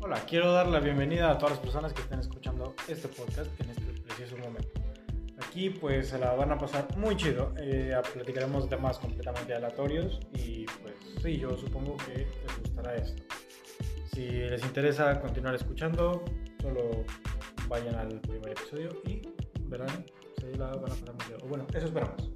Hola, quiero dar la bienvenida a todas las personas que estén escuchando este podcast en este preciso momento. Aquí pues se la van a pasar muy chido, eh, platicaremos temas completamente aleatorios y pues sí, yo supongo que les gustará esto. Si les interesa continuar escuchando, solo vayan al primer episodio y verán, pues, se la van a pasar muy chido. Bueno, eso esperamos.